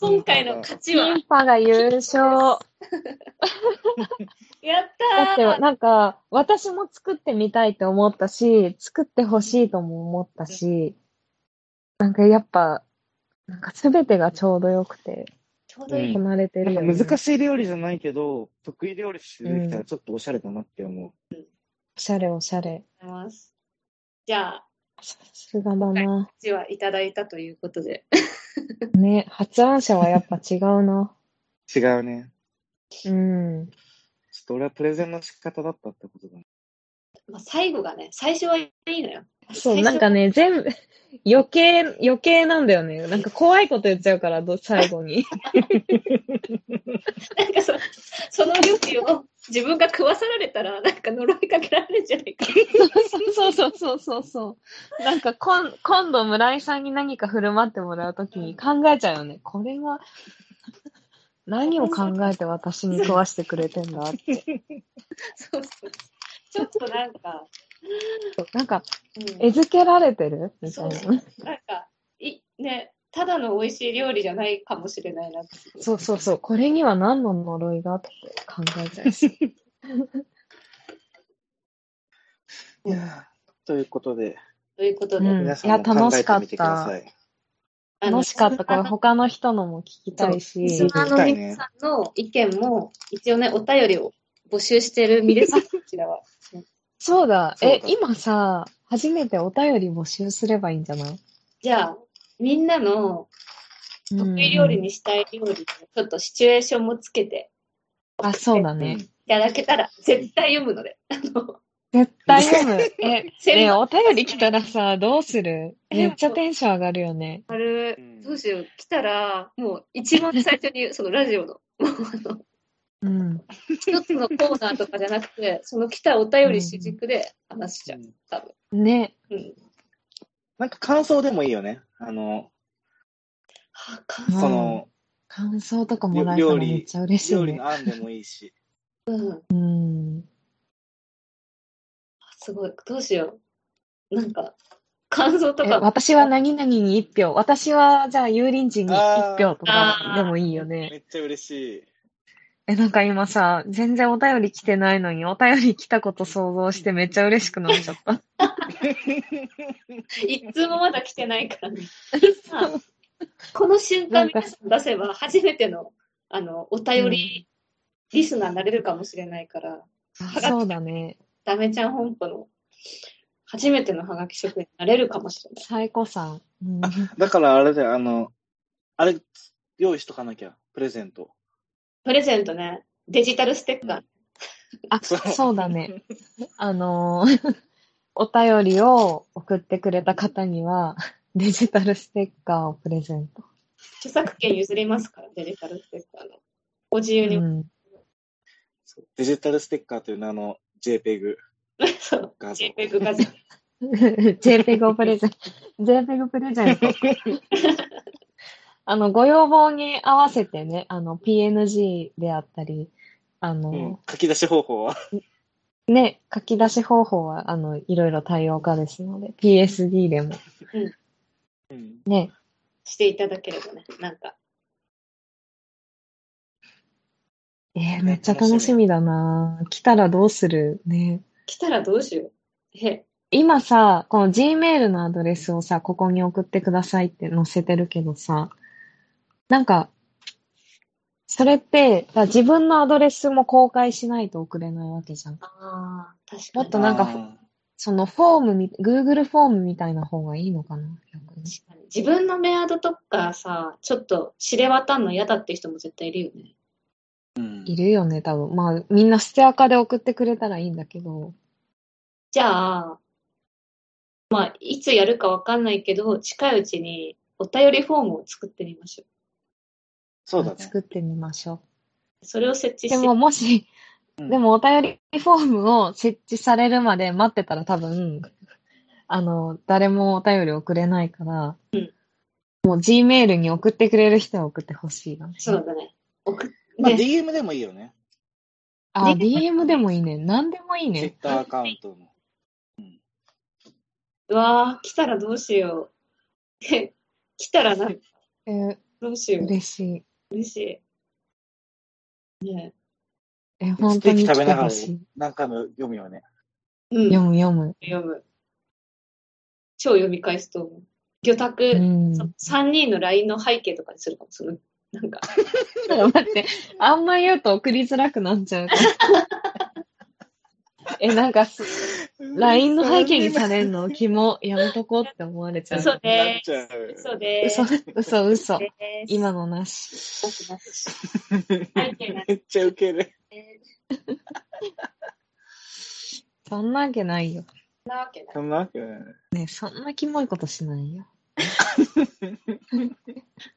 今回の勝ちはキン、パが優勝。やっだって、たーなんか、私も作ってみたいって思ったし、作ってほしいとも思ったし、なんかやっぱ、なんかすべてがちょうどよくて、ちょうどいい。こなれてるよ、なんかね。難しい料理じゃないけど、得意料理してできたらちょっとおしゃれだなって思う。おしゃれおしゃれ。じゃあ、さすがだな。勝ちはいただいたということで。ね、発案者はやっぱ違うな。違うね。うん。ちょっと俺はプレゼンの仕方だったってことだね。まあ、最後がね、最初はいいのよ。そう、なんかね、全部、余計、余計なんだよね。なんか怖いこと言っちゃうから、ど最後に。なんかそその料理を自分が食わさられたら、なんか呪いかけられるんじゃないか。そうそうそうそうそう。なんかこん、今度村井さんに何か振る舞ってもらうときに考えちゃうよね。これは、何を考えて私に食わしてくれてんだって。そうそう。ちょっとなんか、なんか、うん餌付けられてる？みたそいうな。なんか、い、ね、ただの美味しい料理じゃないかもしれないなって。そうそうそう。これには何の呪いがって考えちゃうし。いやーということで、ということで、うん皆さんも考えてみてください。あの楽しかった。これ他の人のも聞きたいリしス。ナーの皆さんの意見も、一応ね、お便りを募集してる身です、こちらは。そうだ。え、今さ、初めてお便り募集すればいいんじゃない？じゃあ、みんなの得意料理にしたい料理、ちょっとシチュエーションもつけてあ、そうだね。いただけたら、絶対読むので。絶対読む。え、千ね万お便り来たらさ、どうする？めっちゃテンション上がるよね。あれうんどうしよう、来たら、もう一番最初に、そのラジオの、もうん。一つのコーナーとかじゃなくて、その来たお便り主軸で話しちゃう、多分。ね。うん。なんか感想でもいいよね。あの、は感うんその、感想とかもらえた料理らめっちゃ嬉しいね料理の。案でもいいし。うん。うん。すごい。どうしよう。なんか、感想とえ、か、私は何々に一票。私は、じゃあ、油淋鶏に一票とかでもいいよね。めっちゃ嬉しい。え、なんか今さ、全然お便り来てないのに、お便り来たこと想像してめっちゃ嬉しくなっちゃった。一通もまだ来てないからね。この瞬間皆さん出せば、初めての、あの、お便りリスナーになれるかもしれないから、あそうだね。ダメちゃん本舗の初めてのハガキ職員になれるかもしれない。最高さん。うん、だからあれだよ、あの、あれ、用意しとかなきゃ、プレゼント。プレゼントね、デジタルステッカー。あ、そうそうだね。あのー お便りを送ってくれた方には、デジタルステッカーをプレゼント。著作権譲りますから、デジタルステッカーの。うご自由に。うデジタルステッカーという名の JPEG そう。画像。JPEG 画像。JPEG をプレゼント。JPEG プレゼント。あの、ご要望に合わせてね、あの、PNG であったり、あの、うん、書き出し方法は？ね、書き出し方法は、あの、いろいろ対応可ですので、PSD でも、うん。ね、していただければね。なんか。えーめっちゃ楽しみだな来たらどうするね。来たらどうしよう。え、今さ、この Gmail のアドレスをさ、ここに送ってくださいって載せてるけどさ、なんか、それって、だ自分のアドレスも公開しないと送れないわけじゃん。ああ、確かに。もっとなんかあそのフォームみ、Google フォームみたいな方がいいのかな逆に確かに自分のメアドとかさ、ちょっと知れ渡んの嫌だって人も絶対いるよね。ーうんいるよね、多分。まあ、みんなステアカで送ってくれたらいいんだけど。じゃあ、まあ、いつやるかわかんないけど、近いうちにお便りフォームを作ってみましょそうだね。作ってみましょう。それを設置う。して、でも、もし、うんでもお便りフォームを設置されるまで待ってたら多分、あの、誰もお便り送れないから、うんもう Gmail に送ってくれる人は送ってほしいな。そうだね。送っまあ、で DM でもいいよね。あ、DM でもいいね。何でもいいね。Twitter アカウントの。うわー、来たらどうしよう。え来たらな、えーどうしよう。嬉しい。嬉しい。ねえ、本ステーキ当に来食べながら。何回も読むよね。え。うん。読む読む。読む。超読み返すと思う。魚拓、うん。そ3人の LINE の背景とかにするかもする。なんか、待って、あんま言うと送りづらくなっちゃうから。え、なんかす、LINE の背景にされんの、キモ、やめとこうって思われちゃう。嘘で。ーす。嘘でーす。嘘、嘘、嘘。今のなし。僕なし背景なしめっちゃウケる。そんなわけないよ。なわけない。そんなわけない。ねそんなキモいことしないよ。ま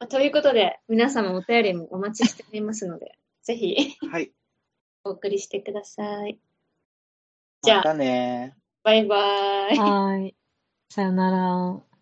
あということで、皆様お便りもお待ちしておりますので、ぜひはい。お送りしてください。じゃあまたねバイバーイ。はーい。さよなら。